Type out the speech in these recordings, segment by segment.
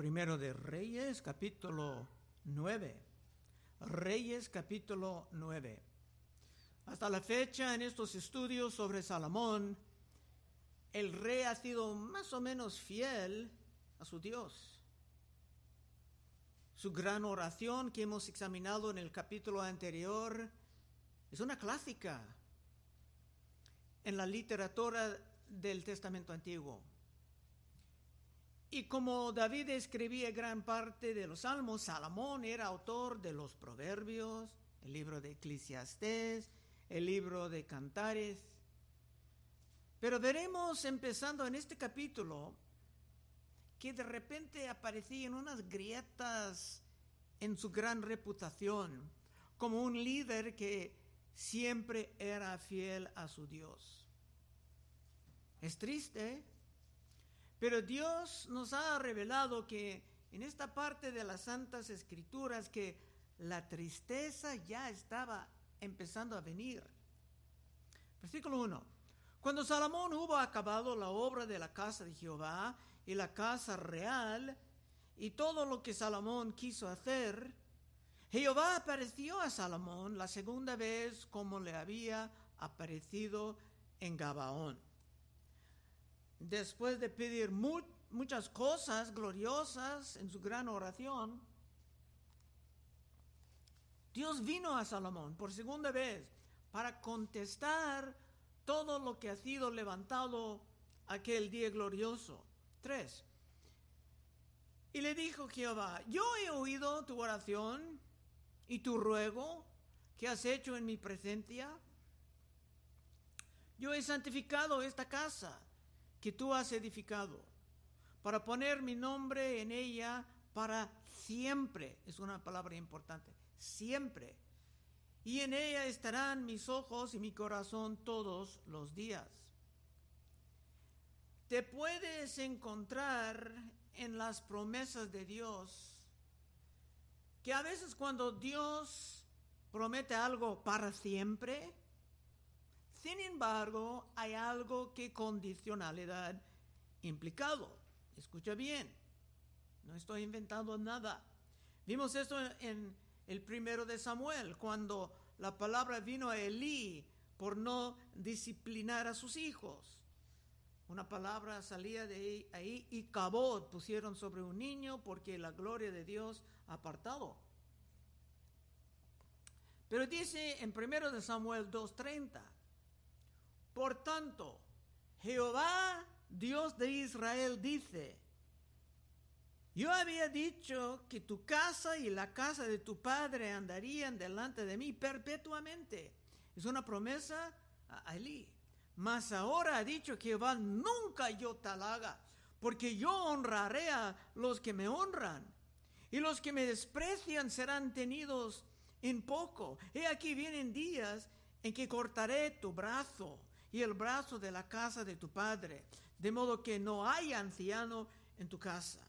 Primero de Reyes, capítulo 9. Reyes, capítulo 9. Hasta la fecha, en estos estudios sobre Salomón, el rey ha sido más o menos fiel a su Dios. Su gran oración que hemos examinado en el capítulo anterior es una clásica en la literatura del Testamento Antiguo. Y como David escribía gran parte de los salmos, Salomón era autor de los proverbios, el libro de Eclesiastés, el libro de Cantares. Pero veremos empezando en este capítulo que de repente aparecían unas grietas en su gran reputación como un líder que siempre era fiel a su Dios. Es triste pero Dios nos ha revelado que en esta parte de las Santas Escrituras que la tristeza ya estaba empezando a venir. Versículo 1. Cuando Salomón hubo acabado la obra de la casa de Jehová y la casa real y todo lo que Salomón quiso hacer, Jehová apareció a Salomón la segunda vez como le había aparecido en Gabaón después de pedir muchas cosas gloriosas en su gran oración, Dios vino a Salomón por segunda vez para contestar todo lo que ha sido levantado aquel día glorioso. Tres. Y le dijo Jehová, yo he oído tu oración y tu ruego que has hecho en mi presencia. Yo he santificado esta casa que tú has edificado, para poner mi nombre en ella para siempre. Es una palabra importante, siempre. Y en ella estarán mis ojos y mi corazón todos los días. Te puedes encontrar en las promesas de Dios que a veces cuando Dios promete algo para siempre, sin embargo, hay algo que condicionalidad implicado. Escucha bien, no estoy inventando nada. Vimos esto en el primero de Samuel, cuando la palabra vino a Elí por no disciplinar a sus hijos. Una palabra salía de ahí y cabot pusieron sobre un niño porque la gloria de Dios apartado. Pero dice en primero de Samuel 2:30, por tanto, Jehová, Dios de Israel, dice, yo había dicho que tu casa y la casa de tu padre andarían delante de mí perpetuamente. Es una promesa a Elí. Mas ahora ha dicho Jehová, nunca yo tal haga, porque yo honraré a los que me honran, y los que me desprecian serán tenidos en poco. He aquí vienen días en que cortaré tu brazo y el brazo de la casa de tu padre, de modo que no hay anciano en tu casa.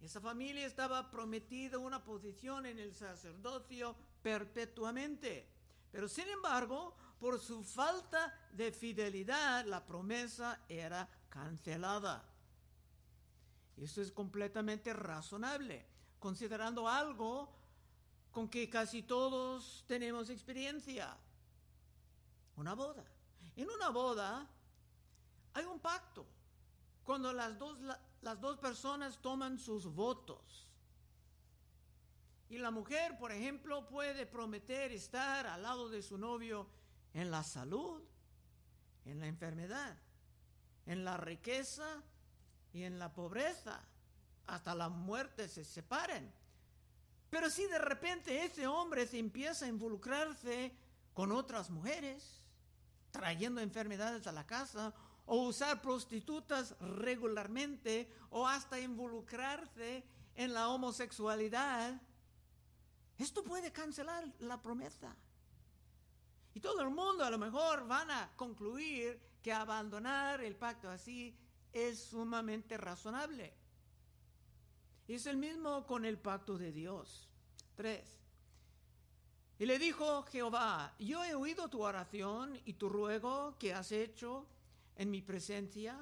Esa familia estaba prometida una posición en el sacerdocio perpetuamente, pero sin embargo, por su falta de fidelidad, la promesa era cancelada. Eso es completamente razonable, considerando algo con que casi todos tenemos experiencia, una boda. En una boda hay un pacto. Cuando las dos, las dos personas toman sus votos. Y la mujer, por ejemplo, puede prometer estar al lado de su novio en la salud, en la enfermedad, en la riqueza y en la pobreza. Hasta la muerte se separen. Pero si de repente ese hombre se empieza a involucrarse con otras mujeres, trayendo enfermedades a la casa o usar prostitutas regularmente o hasta involucrarse en la homosexualidad, esto puede cancelar la promesa. Y todo el mundo a lo mejor van a concluir que abandonar el pacto así es sumamente razonable. Y es el mismo con el pacto de Dios. Tres. Y le dijo Jehová, yo he oído tu oración y tu ruego que has hecho en mi presencia.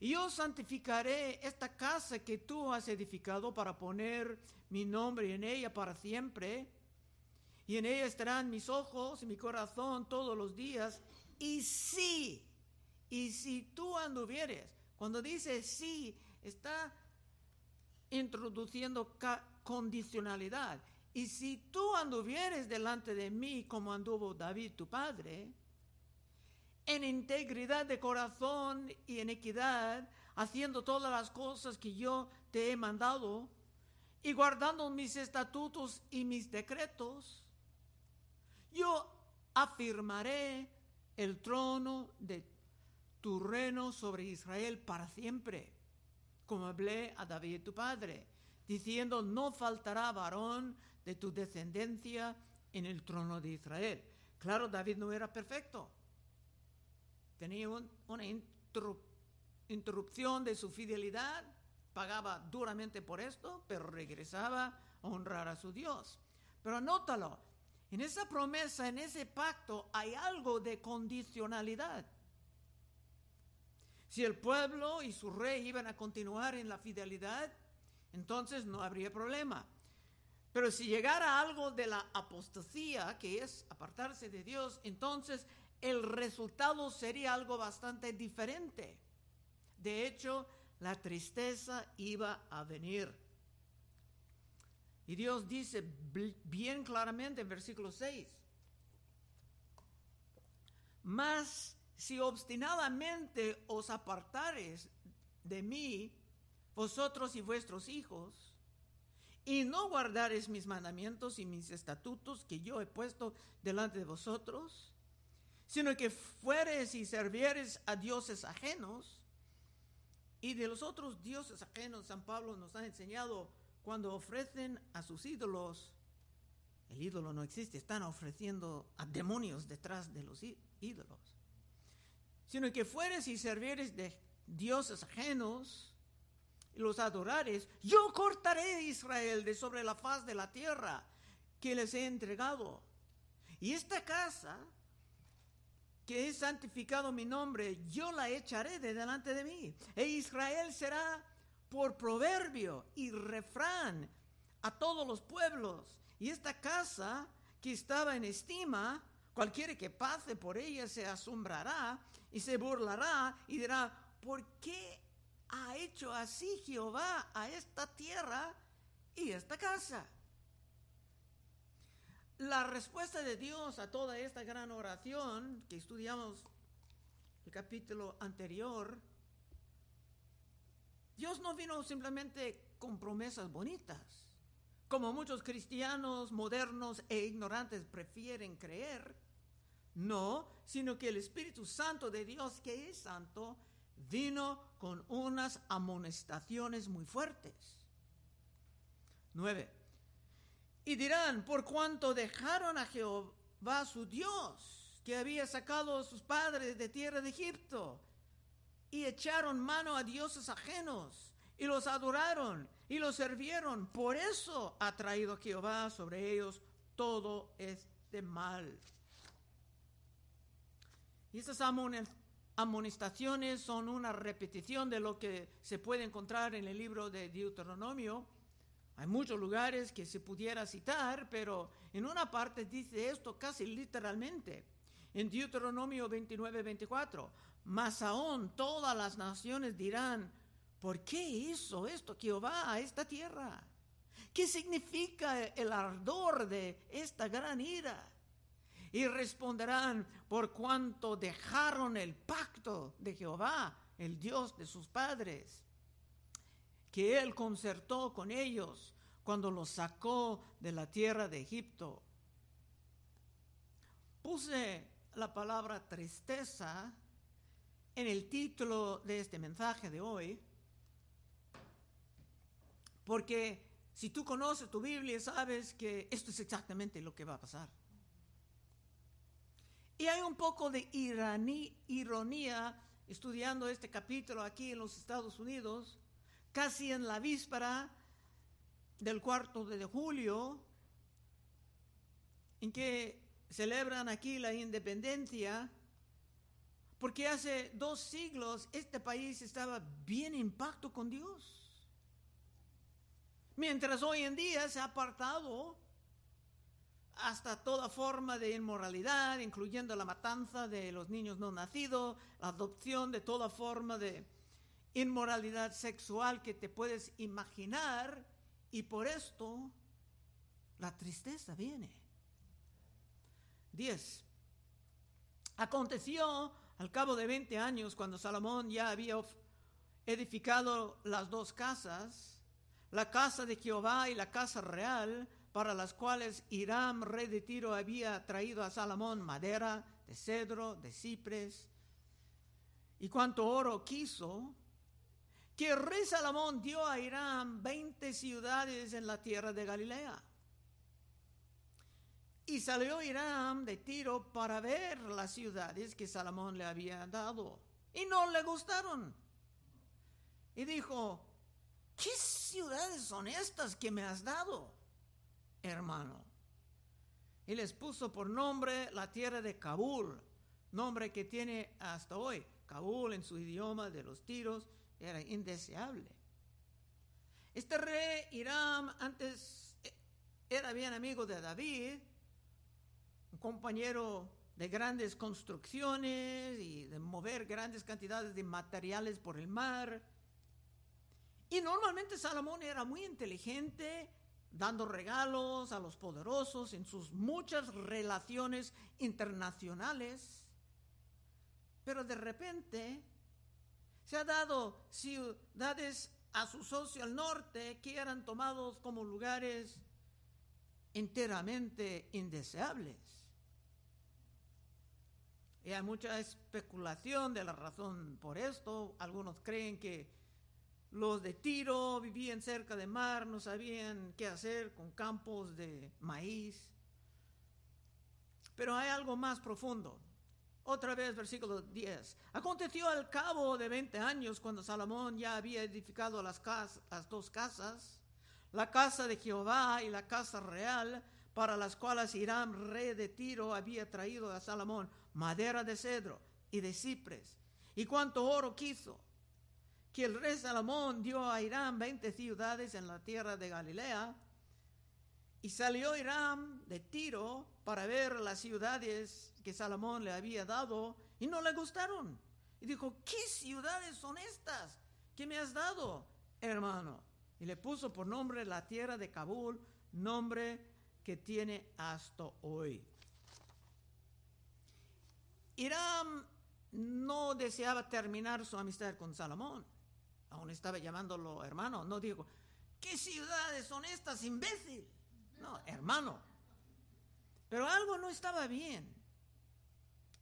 Y yo santificaré esta casa que tú has edificado para poner mi nombre en ella para siempre. Y en ella estarán mis ojos y mi corazón todos los días. Y sí, y si tú anduvieres, cuando dice sí, está introduciendo condicionalidad. Y si tú anduvieres delante de mí como anduvo David tu padre, en integridad de corazón y en equidad, haciendo todas las cosas que yo te he mandado, y guardando mis estatutos y mis decretos, yo afirmaré el trono de tu reino sobre Israel para siempre, como hablé a David tu padre, diciendo, no faltará varón de tu descendencia en el trono de Israel. Claro, David no era perfecto. Tenía una interrupción de su fidelidad, pagaba duramente por esto, pero regresaba a honrar a su Dios. Pero anótalo, en esa promesa, en ese pacto, hay algo de condicionalidad. Si el pueblo y su rey iban a continuar en la fidelidad, entonces no habría problema. Pero si llegara algo de la apostasía, que es apartarse de Dios, entonces el resultado sería algo bastante diferente. De hecho, la tristeza iba a venir. Y Dios dice bien claramente en versículo 6, mas si obstinadamente os apartares de mí, vosotros y vuestros hijos, y no guardares mis mandamientos y mis estatutos que yo he puesto delante de vosotros, sino que fueres y servieres a dioses ajenos, y de los otros dioses ajenos, San Pablo nos ha enseñado, cuando ofrecen a sus ídolos, el ídolo no existe, están ofreciendo a demonios detrás de los ídolos, sino que fueres y servieres de dioses ajenos, los adorares, yo cortaré Israel de sobre la faz de la tierra que les he entregado. Y esta casa, que he santificado mi nombre, yo la echaré de delante de mí. E Israel será por proverbio y refrán a todos los pueblos. Y esta casa que estaba en estima, cualquiera que pase por ella se asombrará y se burlará y dirá, ¿por qué ha hecho así Jehová a esta tierra y esta casa. La respuesta de Dios a toda esta gran oración que estudiamos el capítulo anterior, Dios no vino simplemente con promesas bonitas, como muchos cristianos modernos e ignorantes prefieren creer. No, sino que el Espíritu Santo de Dios, que es santo, vino con unas amonestaciones muy fuertes. 9. Y dirán, por cuanto dejaron a Jehová su Dios, que había sacado a sus padres de tierra de Egipto, y echaron mano a dioses ajenos, y los adoraron, y los sirvieron. Por eso ha traído Jehová sobre ellos todo este mal. Y esas amonestaciones son una repetición de lo que se puede encontrar en el libro de Deuteronomio. Hay muchos lugares que se pudiera citar, pero en una parte dice esto casi literalmente. En Deuteronomio 29, 24, más aún todas las naciones dirán, ¿por qué hizo esto Jehová a esta tierra? ¿Qué significa el ardor de esta gran ira? Y responderán por cuanto dejaron el pacto de Jehová, el Dios de sus padres, que él concertó con ellos cuando los sacó de la tierra de Egipto. Puse la palabra tristeza en el título de este mensaje de hoy, porque si tú conoces tu Biblia sabes que esto es exactamente lo que va a pasar. Y hay un poco de ironía estudiando este capítulo aquí en los Estados Unidos, casi en la víspera del cuarto de julio, en que celebran aquí la independencia, Porque hace dos siglos este país estaba bien en pacto con Dios. Mientras hoy en día se ha apartado hasta toda forma de inmoralidad, incluyendo la matanza de los niños no nacidos, la adopción de toda forma de inmoralidad sexual que te puedes imaginar, y por esto la tristeza viene. 10. Aconteció al cabo de 20 años, cuando Salomón ya había edificado las dos casas, la casa de Jehová y la casa real, para las cuales Hiram, rey de Tiro, había traído a Salomón madera de cedro, de cipres, y cuanto oro quiso, que el rey Salomón dio a Hiram 20 ciudades en la tierra de Galilea. Y salió Hiram de Tiro para ver las ciudades que Salomón le había dado. Y no le gustaron. Y dijo, ¿qué ciudades son estas que me has dado? Hermano. Y les puso por nombre la tierra de Kabul, nombre que tiene hasta hoy. Kabul en su idioma de los tiros era indeseable. Este rey Hiram antes eh, era bien amigo de David, un compañero de grandes construcciones y de mover grandes cantidades de materiales por el mar. Y normalmente Salomón era muy inteligente dando regalos a los poderosos en sus muchas relaciones internacionales, pero de repente se ha dado ciudades a su socio al norte que eran tomados como lugares enteramente indeseables. Y hay mucha especulación de la razón por esto. Algunos creen que los de Tiro vivían cerca de mar, no sabían qué hacer con campos de maíz. Pero hay algo más profundo. Otra vez, versículo 10. Aconteció al cabo de 20 años, cuando Salomón ya había edificado las, dos casas, la casa de Jehová y la casa real, para las cuales Hiram, rey de Tiro, había traído a Salomón madera de cedro y de cipres, y cuanto oro quiso que el rey Salomón dio a Irán 20 ciudades en la tierra de Galilea, y salió Irán de Tiro para ver las ciudades que Salomón le había dado, y no le gustaron. Y dijo, ¿qué ciudades son estas que me has dado, hermano? Y le puso por nombre la tierra de Kabul, nombre que tiene hasta hoy. Irán no deseaba terminar su amistad con Salomón aún estaba llamándolo hermano, no digo, ¿qué ciudades son estas, imbécil? No, hermano. Pero algo no estaba bien.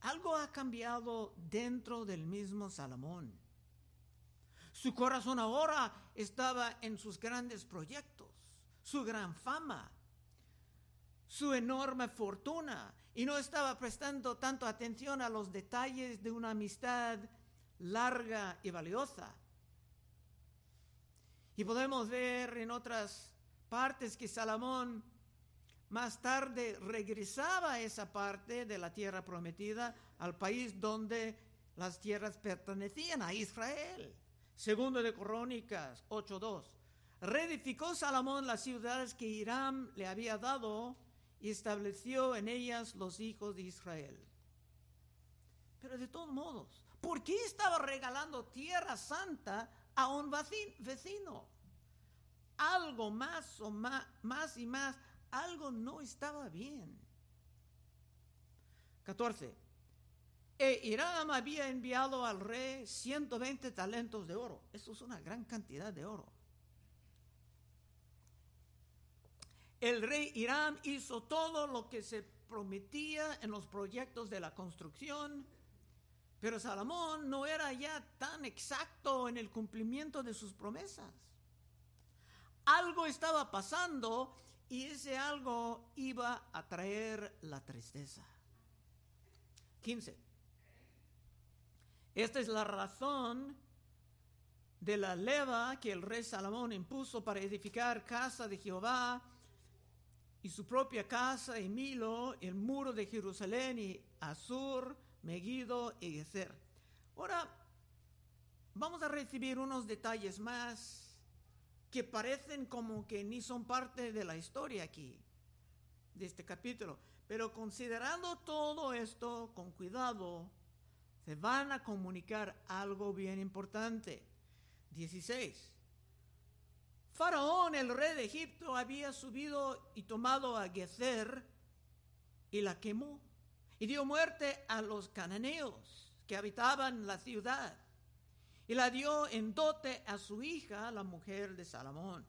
Algo ha cambiado dentro del mismo Salomón. Su corazón ahora estaba en sus grandes proyectos, su gran fama, su enorme fortuna, y no estaba prestando tanto atención a los detalles de una amistad larga y valiosa. Y podemos ver en otras partes que Salomón más tarde regresaba a esa parte de la tierra prometida, al país donde las tierras pertenecían a Israel. Segundo de Crónicas 8.2. Reedificó Salomón las ciudades que Hiram le había dado y estableció en ellas los hijos de Israel. Pero de todos modos, ¿por qué estaba regalando tierra santa a un vecino. Algo más o más, más y más, algo no estaba bien. 14. E Hiram había enviado al rey 120 talentos de oro. Eso es una gran cantidad de oro. El rey Hiram hizo todo lo que se prometía en los proyectos de la construcción pero Salomón no era ya tan exacto en el cumplimiento de sus promesas. Algo estaba pasando y ese algo iba a traer la tristeza. 15. Esta es la razón de la leva que el rey Salomón impuso para edificar casa de Jehová y su propia casa y Milo, el muro de Jerusalén y Azur, Megido y Gezer. Ahora, vamos a recibir unos detalles más que parecen como que ni son parte de la historia aquí, de este capítulo. Pero considerando todo esto con cuidado, se van a comunicar algo bien importante. 16. Faraón, el rey de Egipto, había subido y tomado a Gezer y la quemó y dio muerte a los cananeos que habitaban la ciudad y la dio en dote a su hija, la mujer de Salomón.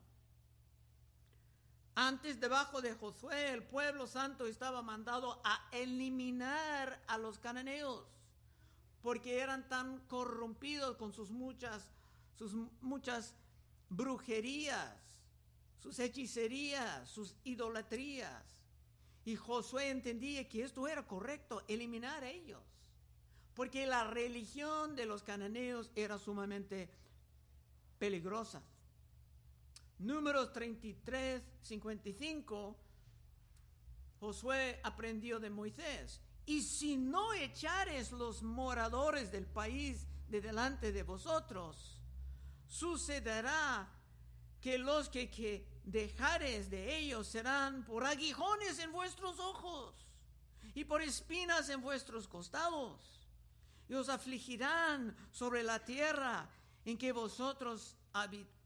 Antes debajo de Josué el pueblo santo estaba mandado a eliminar a los cananeos porque eran tan corrompidos con sus muchas sus muchas brujerías, sus hechicerías, sus idolatrías. Y Josué entendía que esto era correcto, eliminar a ellos, porque la religión de los cananeos era sumamente peligrosa. Números 33, 55, Josué aprendió de Moisés. Y si no echares los moradores del país de delante de vosotros, sucederá que los que, que dejares de ellos serán por aguijones en vuestros ojos y por espinas en vuestros costados. Y os afligirán sobre la tierra en que vosotros habitaréis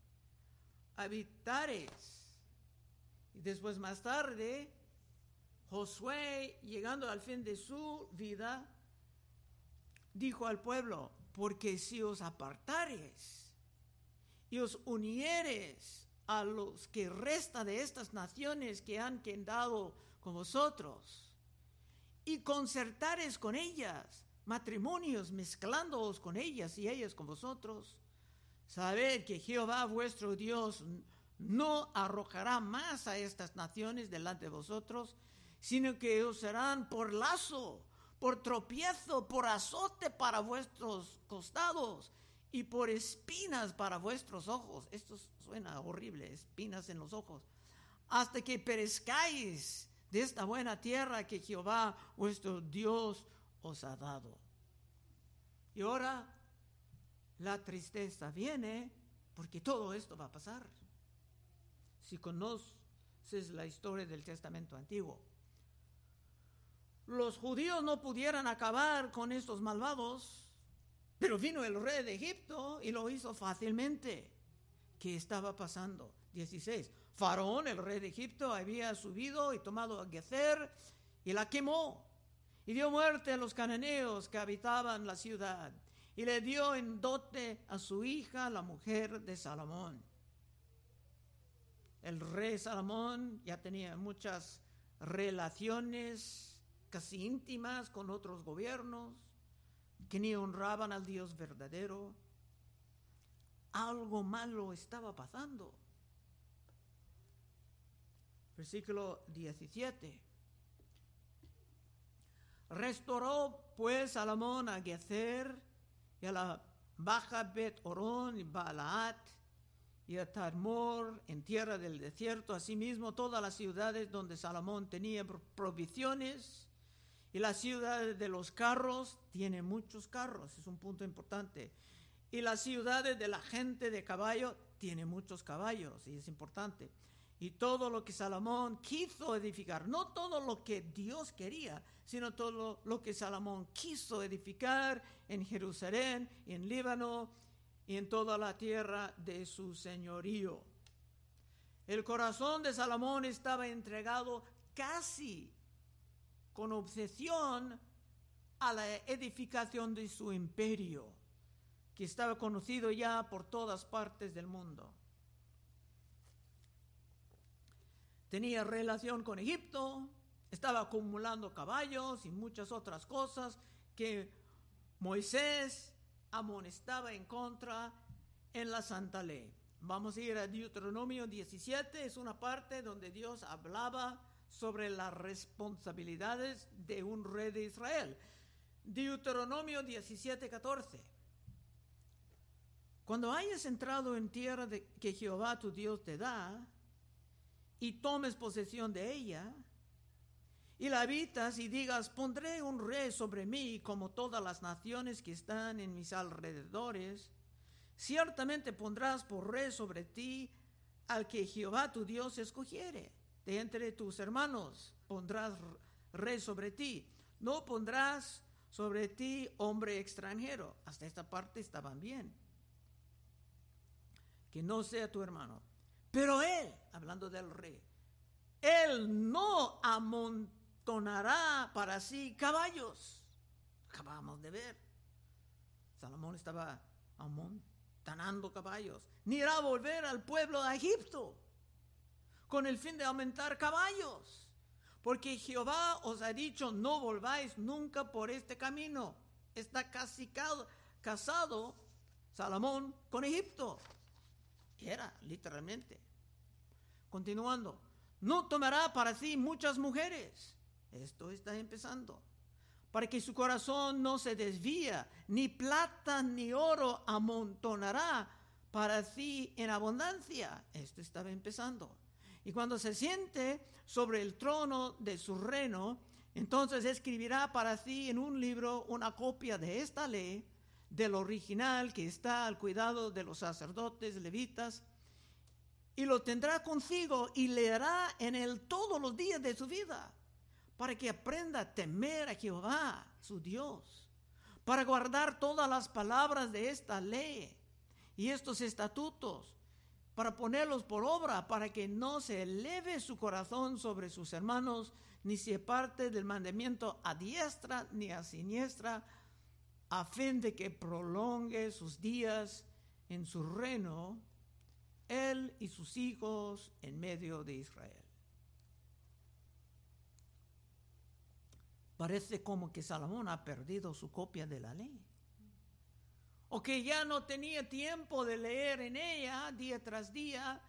habitares. Y después más tarde, Josué, llegando al fin de su vida, dijo al pueblo, porque si os apartares y os unieres a los que resta de estas naciones que han quedado con vosotros, y concertares con ellas matrimonios, mezclándoos con ellas y ellas con vosotros, Sabed que Jehová vuestro Dios no arrojará más a estas naciones delante de vosotros, sino que os serán por lazo, por tropiezo, por azote para vuestros costados y por espinas para vuestros ojos. Esto suena horrible, espinas en los ojos. Hasta que perezcáis de esta buena tierra que Jehová vuestro Dios os ha dado. Y ahora la tristeza viene porque todo esto va a pasar. Si conoces la historia del Testamento Antiguo, los judíos no pudieran acabar con estos malvados, pero vino el rey de Egipto y lo hizo fácilmente. ¿Qué estaba pasando? 16. Faraón, el rey de Egipto, había subido y tomado a Gezer y la quemó y dio muerte a los cananeos que habitaban la ciudad y le dio en dote a su hija, la mujer de Salomón. El rey Salomón ya tenía muchas relaciones casi íntimas con otros gobiernos que ni honraban al Dios verdadero. Algo malo estaba pasando. Versículo 17. Restauró pues Salomón a Gezer y a la baja Bet Orón y Baalaat y a Tarmor en tierra del desierto, asimismo todas las ciudades donde Salomón tenía provisiones y las ciudades de los carros, tiene muchos carros, es un punto importante. Y las ciudades de la gente de caballo, tiene muchos caballos y es importante. Y todo lo que Salomón quiso edificar, no todo lo que Dios quería, sino todo lo que Salomón quiso edificar en Jerusalén, en Líbano y en toda la tierra de su señorío. El corazón de Salomón estaba entregado casi con obsesión a la edificación de su imperio, que estaba conocido ya por todas partes del mundo. Tenía relación con Egipto, estaba acumulando caballos y muchas otras cosas que Moisés amonestaba en contra en la Santa Ley. Vamos a ir a Deuteronomio 17, es una parte donde Dios hablaba sobre las responsabilidades de un rey de Israel. Deuteronomio 17, 14. Cuando hayas entrado en tierra que Jehová tu Dios te da y tomes posesión de ella, y la habitas y digas, pondré un rey sobre mí como todas las naciones que están en mis alrededores, ciertamente pondrás por rey sobre ti al que Jehová tu Dios escogiere. De entre tus hermanos pondrás rey sobre ti. No pondrás sobre ti hombre extranjero. Hasta esta parte estaban bien. Que no sea tu hermano. Pero él, hablando del rey, él no amontonará para sí caballos. Acabamos de ver. Salomón estaba amontonando caballos. Ni irá a volver al pueblo de Egipto con el fin de aumentar caballos porque Jehová os ha dicho, no volváis nunca por este camino. Está casi casado Salomón con Egipto. Era, literalmente. Continuando, no tomará para sí muchas mujeres. Esto está empezando. Para que su corazón no se desvía, ni plata ni oro amontonará para sí en abundancia. Esto estaba empezando y cuando se siente sobre el trono de su reino, entonces escribirá para sí en un libro una copia de esta ley, del original que está al cuidado de los sacerdotes levitas, y lo tendrá consigo y leerá en él todos los días de su vida, para que aprenda a temer a Jehová, su Dios, para guardar todas las palabras de esta ley y estos estatutos para ponerlos por obra, para que no se eleve su corazón sobre sus hermanos, ni se parte del mandamiento a diestra ni a siniestra, a fin de que prolongue sus días en su reino, él y sus hijos en medio de Israel. Parece como que Salomón ha perdido su copia de la ley o que ya no tenía tiempo de leer en ella día tras día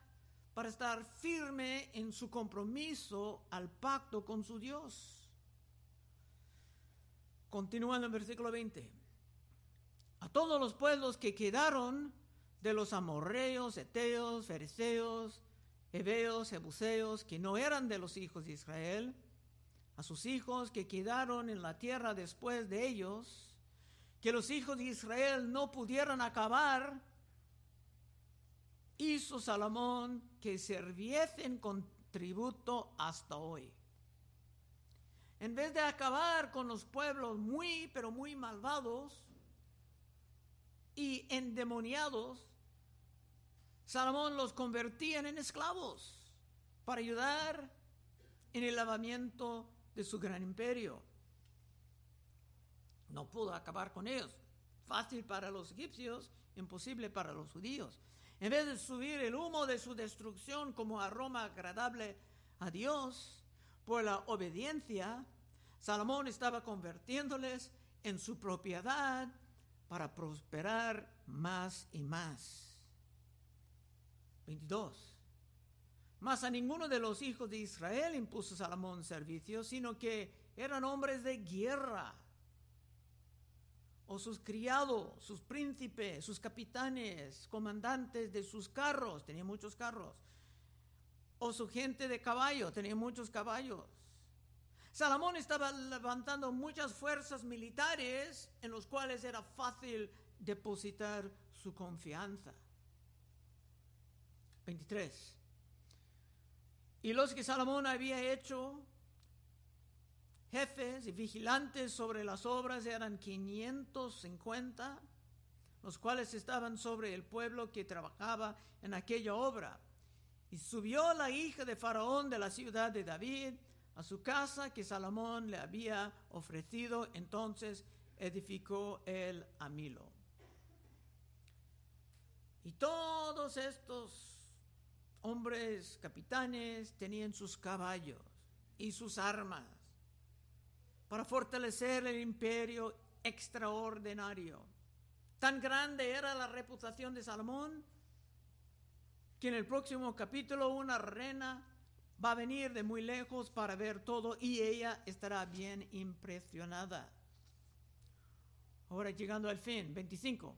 para estar firme en su compromiso al pacto con su Dios. Continuando en versículo 20. A todos los pueblos que quedaron de los amorreos, eteos, fereceos, heveos, jebuseos, que no eran de los hijos de Israel, a sus hijos que quedaron en la tierra después de ellos, que los hijos de Israel no pudieran acabar, hizo Salomón que sirviesen con tributo hasta hoy. En vez de acabar con los pueblos muy, pero muy malvados y endemoniados, Salomón los convertía en esclavos para ayudar en el lavamiento de su gran imperio no pudo acabar con ellos. Fácil para los egipcios, imposible para los judíos. En vez de subir el humo de su destrucción como aroma agradable a Dios por la obediencia, Salomón estaba convirtiéndoles en su propiedad para prosperar más y más. 22. Mas a ninguno de los hijos de Israel impuso Salomón servicio, sino que eran hombres de guerra o sus criados, sus príncipes, sus capitanes, comandantes de sus carros, tenía muchos carros, o su gente de caballo, tenía muchos caballos. Salomón estaba levantando muchas fuerzas militares en los cuales era fácil depositar su confianza. 23. Y los que Salomón había hecho jefes y vigilantes sobre las obras eran 550, los cuales estaban sobre el pueblo que trabajaba en aquella obra. Y subió la hija de Faraón de la ciudad de David a su casa que Salomón le había ofrecido, entonces edificó él a Milo. Y todos estos hombres capitanes tenían sus caballos y sus armas para fortalecer el imperio extraordinario. Tan grande era la reputación de Salomón que en el próximo capítulo una reina va a venir de muy lejos para ver todo y ella estará bien impresionada. Ahora llegando al fin, 25.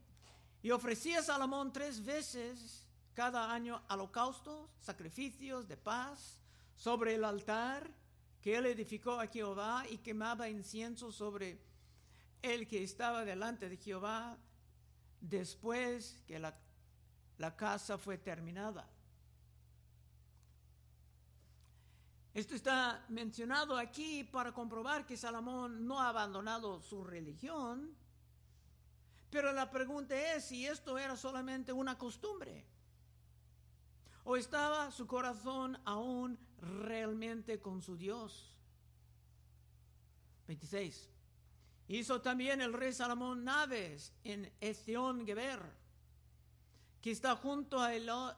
Y ofrecía Salomón tres veces cada año holocaustos, sacrificios de paz sobre el altar que él edificó a Jehová y quemaba incienso sobre el que estaba delante de Jehová después que la, la casa fue terminada. Esto está mencionado aquí para comprobar que Salomón no ha abandonado su religión, pero la pregunta es si esto era solamente una costumbre o estaba su corazón aún realmente con su Dios. 26. Hizo también el rey Salomón naves en Estión Geber, que está junto a Elot,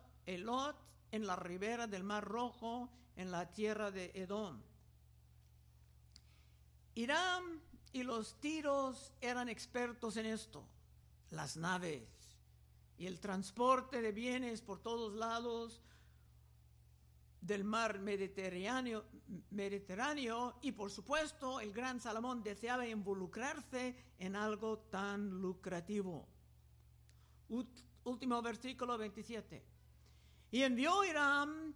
en la ribera del Mar Rojo, en la tierra de Edom. Irán y los tiros eran expertos en esto, las naves y el transporte de bienes por todos lados del mar Mediterráneo, y por supuesto el gran Salomón deseaba involucrarse en algo tan lucrativo. último versículo 27. Y envió Irán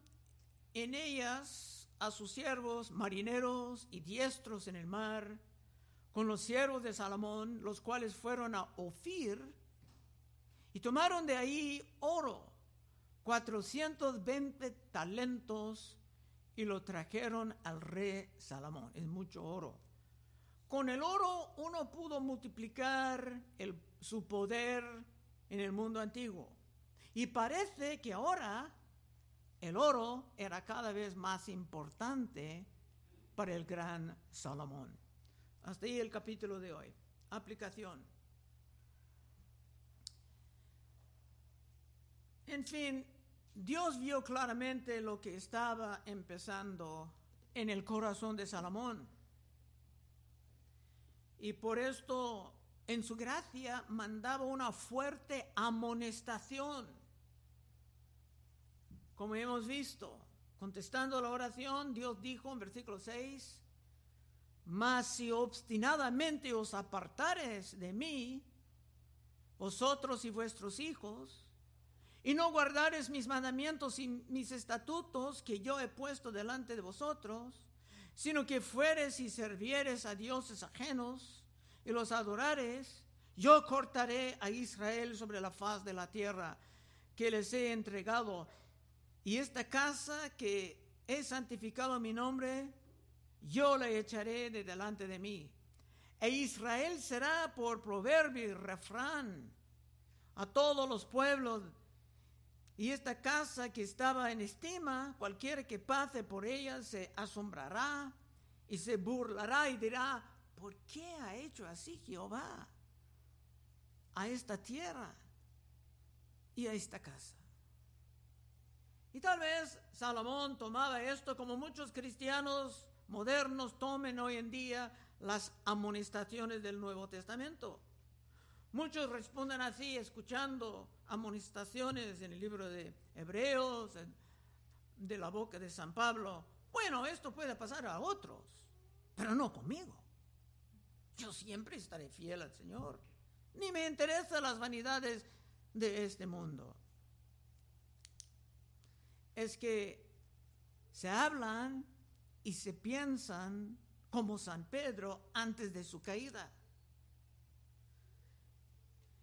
en ellas a sus siervos marineros y diestros en el mar, con los siervos de Salomón, los cuales fueron a Ofir y tomaron de ahí oro 420 talentos y lo trajeron al rey Salomón. Es mucho oro. Con el oro uno pudo multiplicar su poder en el mundo antiguo. Y parece que ahora el oro era cada vez más importante para el gran Salomón. Hasta ahí el capítulo de hoy. Aplicación. En fin, Dios vio claramente lo que estaba empezando en el corazón de Salomón. Y por esto, en su gracia, mandaba una fuerte amonestación. Como hemos visto, contestando la oración, Dios dijo en versículo 6, mas si obstinadamente os apartares de mí, vosotros y vuestros hijos, y no guardares mis mandamientos y mis estatutos que yo he puesto delante de vosotros, sino que fueres y servieres a dioses ajenos y los adorares, yo cortaré a Israel sobre la faz de la tierra que les he entregado, y esta casa que he santificado mi nombre, yo la echaré de delante de mí. E Israel será por proverbio y refrán a todos los pueblos y esta casa que estaba en estima, cualquiera que pase por ella se asombrará y se burlará y dirá, ¿por qué ha hecho así Jehová a esta tierra y a esta casa? Y tal vez Salomón tomaba esto como muchos cristianos modernos tomen hoy en día las amonestaciones del Nuevo Testamento. Muchos responden así, escuchando amonestaciones en el libro de Hebreos, de la boca de San Pablo. Bueno, esto puede pasar a otros, pero no conmigo. Yo siempre estaré fiel al Señor. Ni me interesan las vanidades de este mundo. Es que se hablan y se piensan como San Pedro antes de su caída.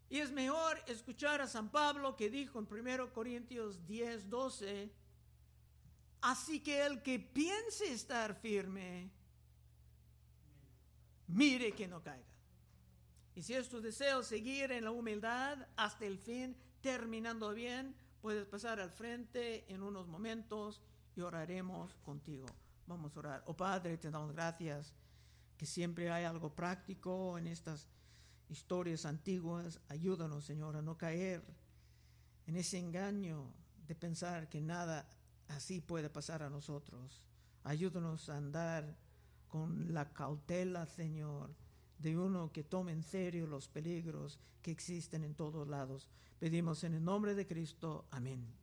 Y es mejor escuchar a San Pablo que dijo en 1 Corintios 10, 12, así que el que piense estar firme, mire que no caiga. Y si es tu deseo seguir en la humildad hasta el fin, terminando bien, puedes pasar al frente en unos momentos y oraremos contigo. Vamos a orar. Oh Padre, te damos gracias que siempre hay algo práctico en estas historias antiguas. Ayúdanos, Señor, a no caer en ese engaño de pensar que nada así puede pasar a nosotros. Ayúdanos a andar con la cautela, Señor, de uno que tome en serio los peligros que existen en todos lados. Pedimos en el nombre de Cristo. Amén.